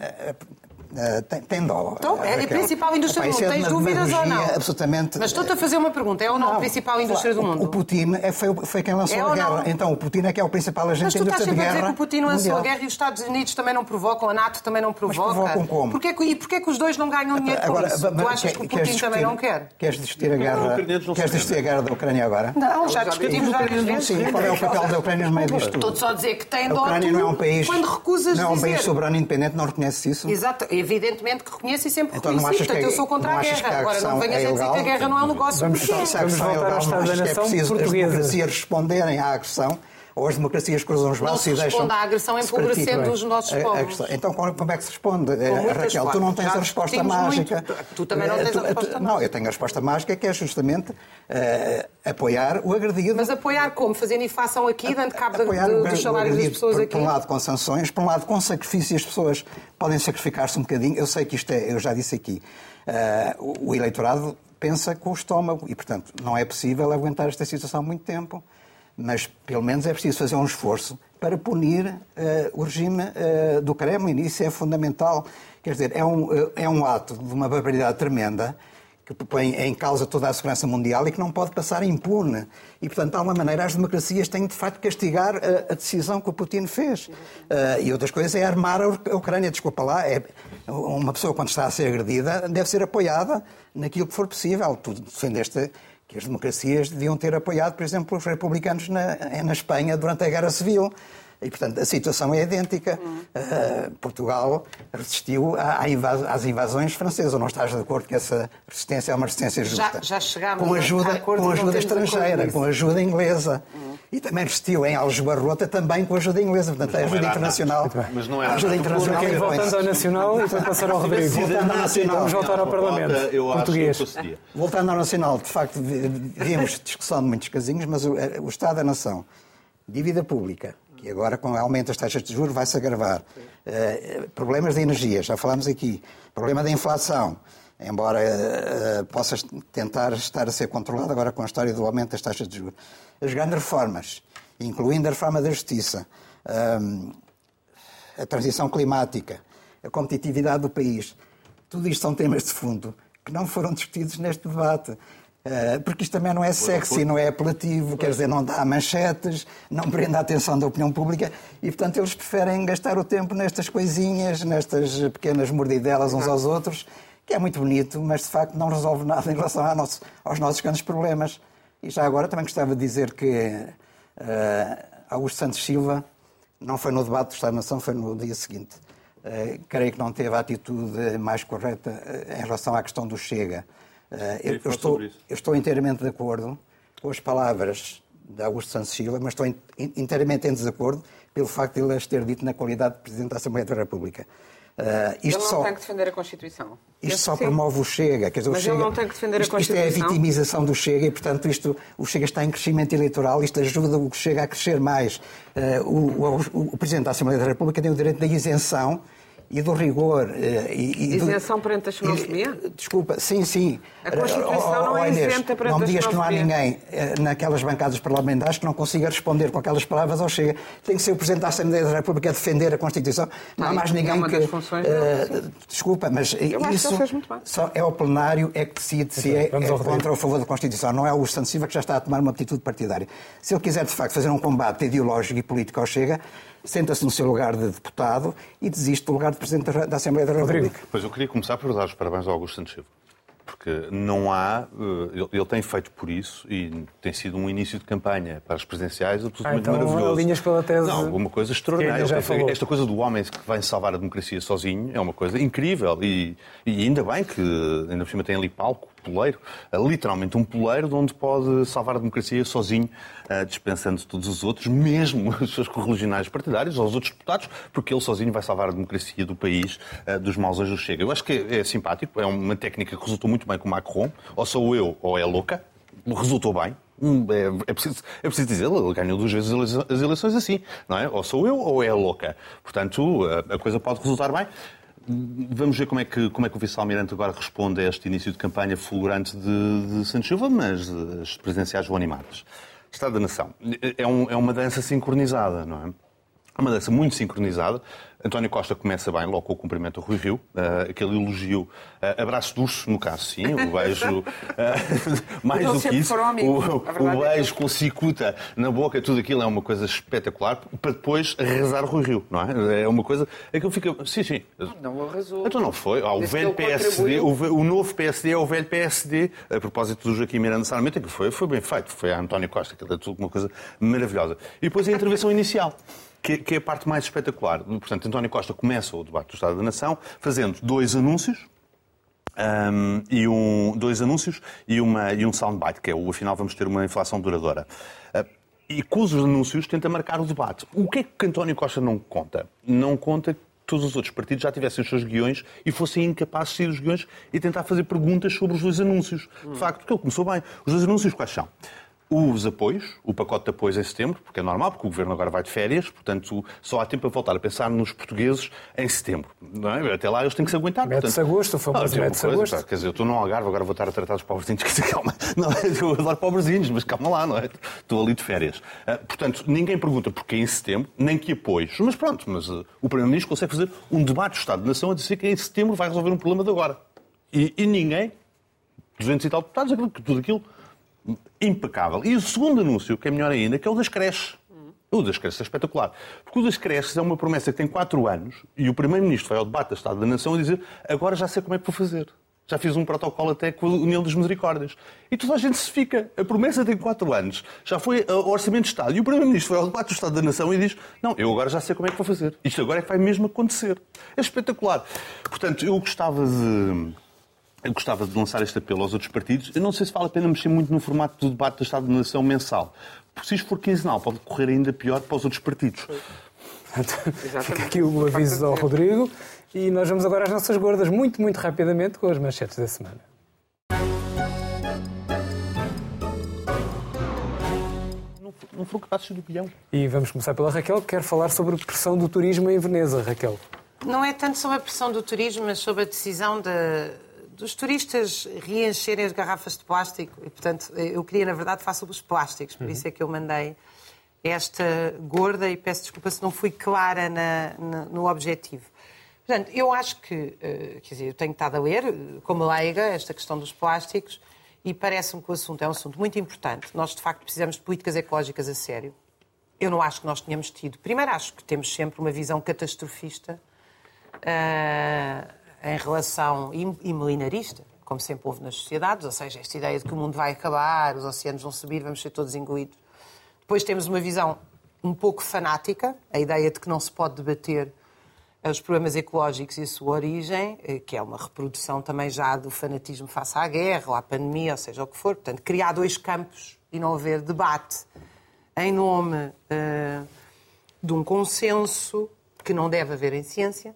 Uh, tem, tem dó. Então, é a principal indústria do mundo. É Tens dúvidas ou não? Absolutamente. Mas estou-te a fazer uma pergunta. É ou não, não a principal indústria do mundo? O, Putin é, foi, foi quem lançou é a guerra. Então, o Putin é que é o principal agente da indústria de guerra. Mas tu estás sempre a dizer que o Putin lançou a guerra e os Estados Unidos também não provocam, a NATO também não provoca. Mas provocam como? Porquê, e porquê que os dois não ganham dinheiro agora, com isso? Tu achas que o Putin também não quer? Queres discutir a guerra, queres discutir a guerra da Ucrânia agora? Não, já discutimos várias vezes. Sim, qual é o papel da Ucrânia no meio disto tudo? Estou só a dizer que tem dó A Ucrânia não é um país... Quando recusas Não é um país soberano independente, não reconheces isso? Exato. Evidentemente que reconheço e sempre então, reconheci. Portanto, eu sou contra a guerra. Agora, não venhas a dizer que a guerra não é um negócio. Vamos, então, se a agressão é ilegal, não achas que é preciso as democracias responderem à agressão ou as democracias cruzam os braços e deixam. Não à agressão empobrecendo os nossos povos. Então, como é que se responde? Raquel, tu não tens a resposta mágica. Tu também não tens a resposta mágica. Não, eu tenho a resposta mágica que é justamente uh, apoiar o agredido. Mas apoiar como? Fazendo inflação aqui, dando cabo dos salários das pessoas aqui? Por um lado com sanções, por um lado com sacrifício, as pessoas podem sacrificar-se um bocadinho. Eu sei que isto é, eu já disse aqui, uh, o eleitorado pensa com o estômago e, portanto, não é possível aguentar esta situação muito tempo mas pelo menos é preciso fazer um esforço para punir uh, o regime uh, do Kremlin. Isso é fundamental. Quer dizer, é um, uh, é um ato de uma barbaridade tremenda que põe em causa toda a segurança mundial e que não pode passar impune. E, portanto, de alguma maneira, as democracias têm de facto castigar a, a decisão que o Putin fez. e outras coisas é armar a Ucrânia. Desculpa lá, é, uma pessoa, quando está a ser agredida, deve ser apoiada naquilo que for possível. Tu defendeste que as democracias deviam ter apoiado, por exemplo, os republicanos na, na Espanha durante a Guerra Civil. E, portanto, a situação é idêntica. Uh, Portugal resistiu às invasões francesas. Ou não estás de acordo que essa resistência é uma resistência justa? Já, já chegámos com ajuda, a acordo, com ajuda estrangeira, com ajuda inglesa. Hum. E também resistiu em Aljubarrota também com ajuda inglesa. Portanto, a ajuda internacional. Mas não era. ajuda internacional. Okay, voltando ao Nacional e depois passar ao Rodrigo. Voltando ao Nacional. Vamos voltar ao Parlamento português. Voltando ao Nacional, de facto, vimos discussão de muitos casinhos, mas o, o Estado da Nação, dívida pública, que agora com o aumento das taxas de juros vai-se agravar. Uh, problemas de energia, já falámos aqui. Problema da inflação, embora uh, possa tentar estar a ser controlado agora com a história do aumento das taxas de juros. As grandes reformas, incluindo a reforma da justiça, uh, a transição climática, a competitividade do país, tudo isto são temas de fundo que não foram discutidos neste debate. Eh, porque isto também não é sexy, não é apelativo, quer dizer, não dá manchetes, não prende a atenção da opinião pública e, portanto, eles preferem gastar o tempo nestas coisinhas, nestas pequenas mordidelas uns aos outros, que é muito bonito, mas de facto não resolve nada em relação aos nossos grandes problemas. E já agora também gostava de dizer que uh, Augusto Santos Silva não foi no debate do Estado-Nação, foi no dia seguinte. Uh, creio que não teve a atitude mais correta em relação à questão do Chega. Eh, eu, eu, estou, eu estou inteiramente de acordo com as palavras de Augusto Santos Silva, mas estou inteiramente em desacordo pelo facto de ele as ter dito na qualidade de Presidente da Assembleia da República. Uh, isto ele não só, tem que defender a Constituição. Isto só sim. promove o Chega. Quer dizer, Mas o Chega, ele não tem que defender isto, a Constituição. Isto é a vitimização do Chega e, portanto, isto, o Chega está em crescimento eleitoral, isto ajuda o Chega a crescer mais. Uh, o, o, o Presidente da Assembleia da República tem o direito da isenção e do rigor. Eh, e, e Isenção do, perante a xenofobia? Desculpa, sim, sim. A Constituição oh, oh, não é Inês, isenta perante Não me digas que não há ninguém eh, naquelas bancadas parlamentares que não consiga responder com aquelas palavras ao Chega. Tem que ser o Presidente da Assembleia da República a defender a Constituição. Não, há mais ninguém é que... Uh, desculpa, mas Eu isso só é o plenário é que decide se é, é contra ou a favor da Constituição. Não é o Santos Silva que já está a tomar uma atitude partidária. Se ele quiser, de facto, fazer um combate ideológico e político ao Chega, senta-se no seu lugar de deputado e desiste do lugar de Presidente da Assembleia da República. Pois eu queria começar por dar os parabéns ao Augusto Santos Silva. Porque não há. Eh, ele tem feito por isso e tem sido um início de campanha para as presidenciais absolutamente ah, então, maravilhoso. linhas pela tese. Não, alguma coisa extraordinária. Já falou. Esta coisa do homem que vem salvar a democracia sozinho é uma coisa incrível. E, e ainda bem que ainda por cima tem ali palco poleiro, literalmente um poleiro de onde pode salvar a democracia sozinho, eh, dispensando todos os outros, mesmo os seus correligionários partidários ou os outros deputados, porque ele sozinho vai salvar a democracia do país eh, dos maus do Chega. Eu acho que é simpático, é uma técnica que resultou muito bem com o Macron, ou sou eu ou é louca, resultou bem, hum, é, é, preciso, é preciso dizer, ele ganhou duas vezes as eleições assim, não é? Ou sou eu ou é louca. Portanto, a coisa pode resultar bem. Vamos ver como é que, como é que o vice-almirante agora responde a este início de campanha fulgurante de, de Santos Silva, mas as presidenciais vão animadas. Estado da Nação. É, um, é uma dança sincronizada, não é? É uma dança muito sincronizada. António Costa começa bem, logo com o cumprimento ao Rui Rio, uh, aquele elogio, uh, abraço de urso, no caso, sim, o beijo, uh, mais do que isso, o, o é beijo com cicuta na boca, tudo aquilo é uma coisa espetacular, para depois o Rui Rio, não é? É uma coisa, aquilo fica, sim, sim. Não arrasou. Então não foi, ah, o velho PSD, o, o, novo PSD é o velho PSD, a propósito do Joaquim Miranda Sarmento, que foi, foi bem feito, foi a António Costa, aquilo é tudo uma coisa maravilhosa. E depois a intervenção inicial que, que é a parte mais espetacular. Portanto, António Costa começa o debate do Estado da Nação fazendo dois anúncios, um, e um, dois anúncios e, uma, e um soundbite, que é o afinal vamos ter uma inflação duradoura. Uh, e com os anúncios tenta marcar o debate. O que é que António Costa não conta? Não conta que todos os outros partidos já tivessem os seus guiões e fossem incapazes de sair dos guiões e tentar fazer perguntas sobre os dois anúncios. De facto, porque ele começou bem. Os dois anúncios quais são? Os apoios, o pacote de apoios em setembro, porque é normal, porque o governo agora vai de férias, portanto só há tempo para voltar a pensar nos portugueses em setembro. É? Até lá eles têm que se aguentar. Mete-se agosto, o famoso ah, mete-se agosto. Quer dizer, eu estou no Algarve, agora vou estar a tratar dos pobrezinhos. Quer dizer, calma, não, eu adoro pobrezinhos, mas calma lá, não é? Estou ali de férias. Uh, portanto, ninguém pergunta porquê em setembro, nem que apoios. Mas pronto, mas uh, o Primeiro-Ministro consegue fazer um debate do Estado de Nação a dizer que em setembro vai resolver um problema de agora. E, e ninguém, 200 e tal deputados, tudo aquilo impecável. E o segundo anúncio, que é melhor ainda, que é o das creches. O das creches é espetacular. Porque o das creches é uma promessa que tem quatro anos e o Primeiro-Ministro vai ao debate da Estado da Nação a dizer agora já sei como é que vou fazer. Já fiz um protocolo até com a União das Misericórdias. E toda a gente se fica. A promessa tem quatro anos. Já foi o Orçamento de Estado. E o Primeiro-Ministro foi ao debate do Estado da Nação e diz: Não, eu agora já sei como é que vou fazer. Isto agora é que vai mesmo acontecer. É espetacular. Portanto, eu gostava de. Eu gostava de lançar este apelo aos outros partidos. Eu não sei se vale a pena mexer muito no formato do debate do Estado da Nação mensal. Porque se isto for quinzenal, pode correr ainda pior para os outros partidos. Fica aqui o aviso ao Rodrigo. E nós vamos agora às nossas gordas, muito, muito rapidamente, com as manchetes da semana. Não foram capazes do peão. E vamos começar pela Raquel, que quer falar sobre a pressão do turismo em Veneza. Raquel. Não é tanto sobre a pressão do turismo, mas sobre a decisão de, dos turistas reencherem as garrafas de plástico. E, portanto, eu queria, na verdade, falar sobre os plásticos. Por isso é que eu mandei esta gorda e peço desculpa se não fui clara na, na, no objetivo. Portanto, eu acho que, quer dizer, eu tenho estado a ler, como leiga, esta questão dos plásticos e parece-me que o assunto é um assunto muito importante. Nós, de facto, precisamos de políticas ecológicas a sério. Eu não acho que nós tenhamos tido. Primeiro, acho que temos sempre uma visão catastrofista uh, em relação e como sempre houve nas sociedades, ou seja, esta ideia de que o mundo vai acabar, os oceanos vão subir, vamos ser todos engolidos. Depois temos uma visão um pouco fanática, a ideia de que não se pode debater os problemas ecológicos e a sua origem, eh, que é uma reprodução também já do fanatismo face à guerra ou à pandemia, ou seja o que for. Portanto, criar dois campos e não haver debate em nome uh, de um consenso que não deve haver em ciência.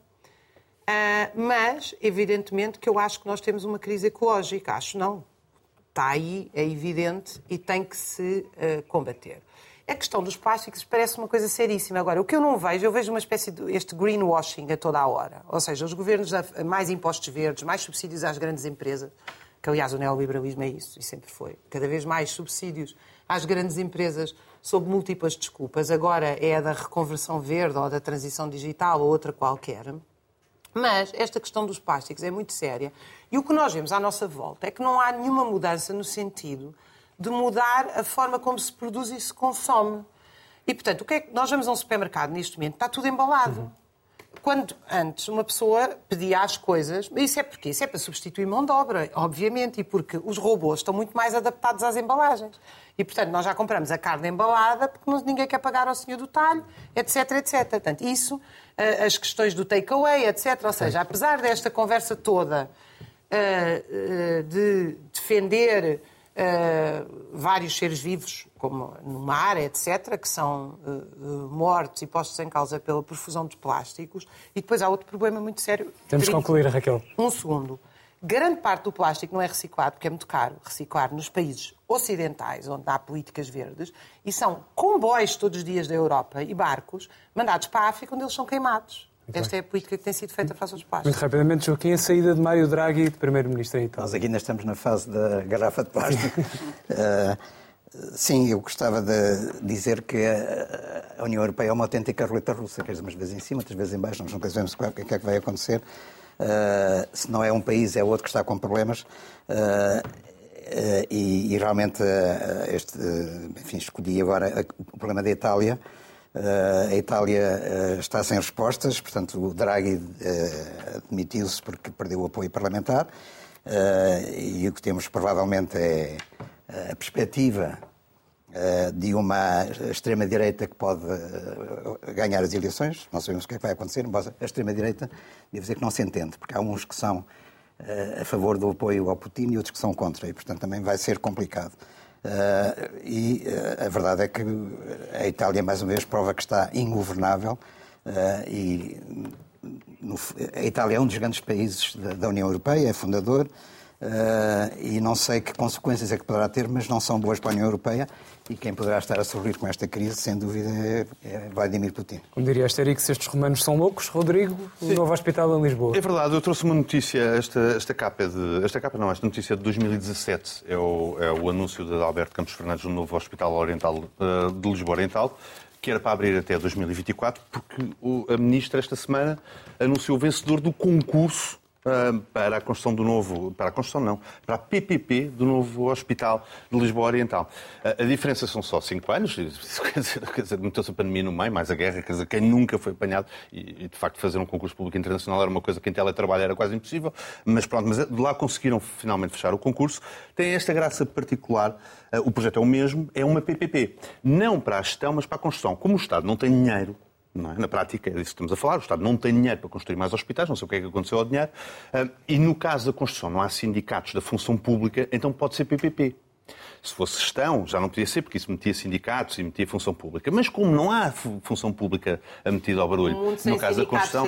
Uh, mas, evidentemente, que eu acho que nós temos uma crise ecológica. Acho não. Está aí, é evidente e tem que se uh, combater. A questão dos plásticos parece uma coisa seríssima. Agora, o que eu não vejo, eu vejo uma espécie de este greenwashing a toda a hora. Ou seja, os governos mais impostos verdes, mais subsídios às grandes empresas, que aliás o neoliberalismo é isso, e sempre foi. Cada vez mais subsídios às grandes empresas sob múltiplas desculpas. Agora é a da reconversão verde ou da transição digital ou outra qualquer. Mas esta questão dos plásticos é muito séria. E o que nós vemos à nossa volta é que não há nenhuma mudança no sentido de mudar a forma como se produz e se consome. E, portanto, o que é que nós vamos a um supermercado neste momento, está tudo embalado. Uhum. Quando antes uma pessoa pedia as coisas, isso é porque isso é para substituir mão de obra, obviamente, e porque os robôs estão muito mais adaptados às embalagens. E, portanto, nós já compramos a carne embalada porque ninguém quer pagar ao senhor do talho, etc, etc. Portanto, isso, as questões do takeaway, etc. Ou seja, apesar desta conversa toda eh, eh, de defender uh, vários seres vivos, como no mar, etc., que são mortos e postos em causa pela perfusão de plásticos. E depois há outro problema muito sério. Temos que concluir, Raquel. Um segundo. Grande parte do plástico não é reciclado porque é muito caro reciclar nos países ocidentais, onde há políticas verdes, e são comboios todos os dias da Europa e barcos mandados para a África, onde eles são queimados. Muito Esta bem. é a política que tem sido feita face aos plásticos. Muito rapidamente, Joaquim, a saída de Mário Draghi de Primeiro-Ministro em Itália. Nós aqui ainda estamos na fase da garrafa de plástico. uh, sim, eu gostava de dizer que a União Europeia é uma autêntica roleta russa, quer dizer, umas vezes em cima, outras vezes em baixo, nós nunca sabemos o que é que vai acontecer. Uh, se não é um país, é outro que está com problemas. Uh, e, e, realmente este, enfim, escolhi agora o problema da Itália, a Itália está sem respostas, portanto, o Draghi admitiu-se porque perdeu o apoio parlamentar. e o que temos provavelmente é a perspectiva de uma extrema-direita que pode ganhar as eleições. Não sabemos o que é que vai acontecer, mas a extrema-direita, devo dizer que não se entende, porque há uns que são a favor do apoio ao Putin e outros que são contra, e portanto também vai ser complicado. E a verdade é que a Itália, mais uma vez, prova que está ingovernável e a Itália é um dos grandes países da União Europeia, é fundador, e não sei que consequências é que poderá ter, mas não são boas para a União Europeia e quem poderá estar a sorrir com esta crise, sem dúvida, é, é Vladimir Putin. Como diria Asterix, estes romanos são loucos. Rodrigo, o novo hospital em Lisboa. É verdade, eu trouxe uma notícia, esta, esta capa é de. Esta capa não, esta notícia de 2017. É o, é o anúncio de Alberto Campos Fernandes no novo Hospital Oriental uh, de Lisboa Oriental que era para abrir até 2024, porque a Ministra esta semana anunciou o vencedor do concurso para a construção do novo, para a construção não, para a PPP do novo Hospital de Lisboa Oriental. A diferença são só 5 anos, quer dizer, meteu-se a pandemia no meio, mais a guerra, quer dizer, quem nunca foi apanhado, e, de facto fazer um concurso público internacional era uma coisa que em teletrabalho era quase impossível, mas pronto, mas de lá conseguiram finalmente fechar o concurso. Tem esta graça particular, uh, o projeto é o mesmo, é uma PPP, não para a gestão, mas para a construção. Como o Estado não tem dinheiro, é? Na prática, é disso que estamos a falar. O Estado não tem dinheiro para construir mais hospitais, não sei o que é que aconteceu ao dinheiro. Ah, e no caso da construção, não há sindicatos da função pública, então pode ser PPP. Se fosse gestão, já não podia ser, porque isso metia sindicatos e metia função pública. Mas como não há função pública metida ao barulho, no caso da perfeito.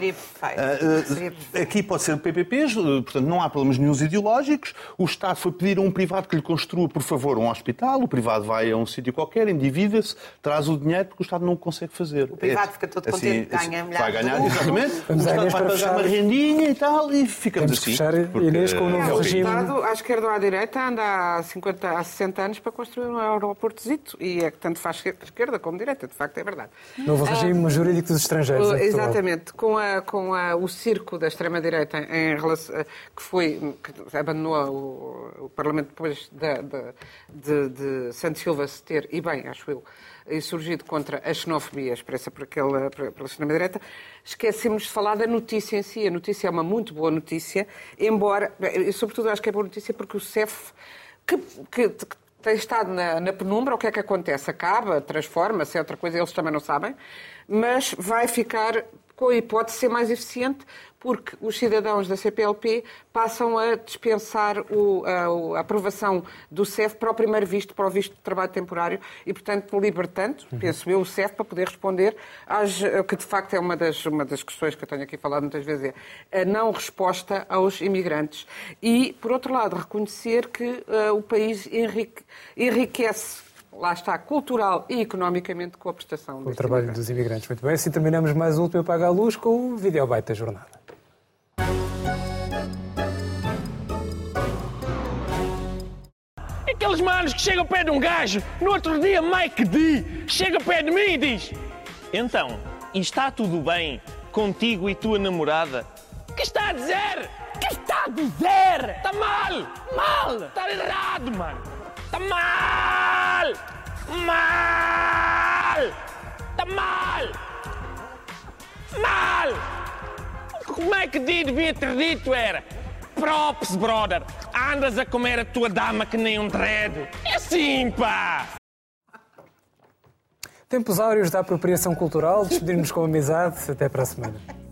Seria perfeito. aqui pode ser PPPs, portanto não há problemas nenhum ideológicos. O Estado foi pedir a um privado que lhe construa, por favor, um hospital. O privado vai a um sítio qualquer, endivida-se, traz o dinheiro porque o Estado não o consegue fazer. O privado fica todo assim, contente, ganha assim, Vai ganhar, exatamente. o Estado vai pagar fechar. uma rendinha e tal e ficamos Temos assim. fechar, porque, Inês, com o novo é, regime. O Estado, à esquerda ou à direita, anda há, 50, há 60 anos para construir um aeroportozito e é que tanto faz esquerda como direita, de facto é verdade. Novo regime ah, jurídico dos estrangeiros. exatamente, com, a, com a, o circo da extrema-direita em relação, que foi, que abandonou o, o Parlamento depois de, de, de, de Santos Silva se ter, e bem, acho eu, surgido contra a xenofobia expressa por aquela, pela extrema-direita, esquecemos de falar da notícia em si. A notícia é uma muito boa notícia, embora, e sobretudo acho que é boa notícia porque o CEF, que, que, que tem estado na, na penumbra, o que é que acontece? Acaba, transforma-se, é outra coisa, eles também não sabem, mas vai ficar com a hipótese de ser mais eficiente, porque os cidadãos da CPLP passam a dispensar o, a, a, aprovação do CEF para o primeiro visto, para o visto de trabalho temporário, e, portanto, libertando, uhum. penso eu, o CEF para poder responder às, que de facto é uma das, uma das questões que eu tenho aqui falado muitas vezes, é a não resposta aos imigrantes. E, por outro lado, reconhecer que uh, o país enrique, enriquece lá está, cultural e economicamente com a prestação. Com o trabalho imigrante. dos imigrantes. Muito bem, assim terminamos mais um Último Paga a Luz com o Videobyte da jornada. Aqueles manos que chegam perto de um gajo, no outro dia Mike D chega perto de mim e diz Então, está tudo bem contigo e tua namorada? Que está a dizer? Que está a dizer? Está mal! Mal! Está errado, mano! Está mal! Mal! Está mal! Como é que devia ter dito era? Props, brother! Andas a comer a tua dama que nem um dread! É assim, pá! Tempos áureos da apropriação cultural, despedirmos com amizade. Até para a semana.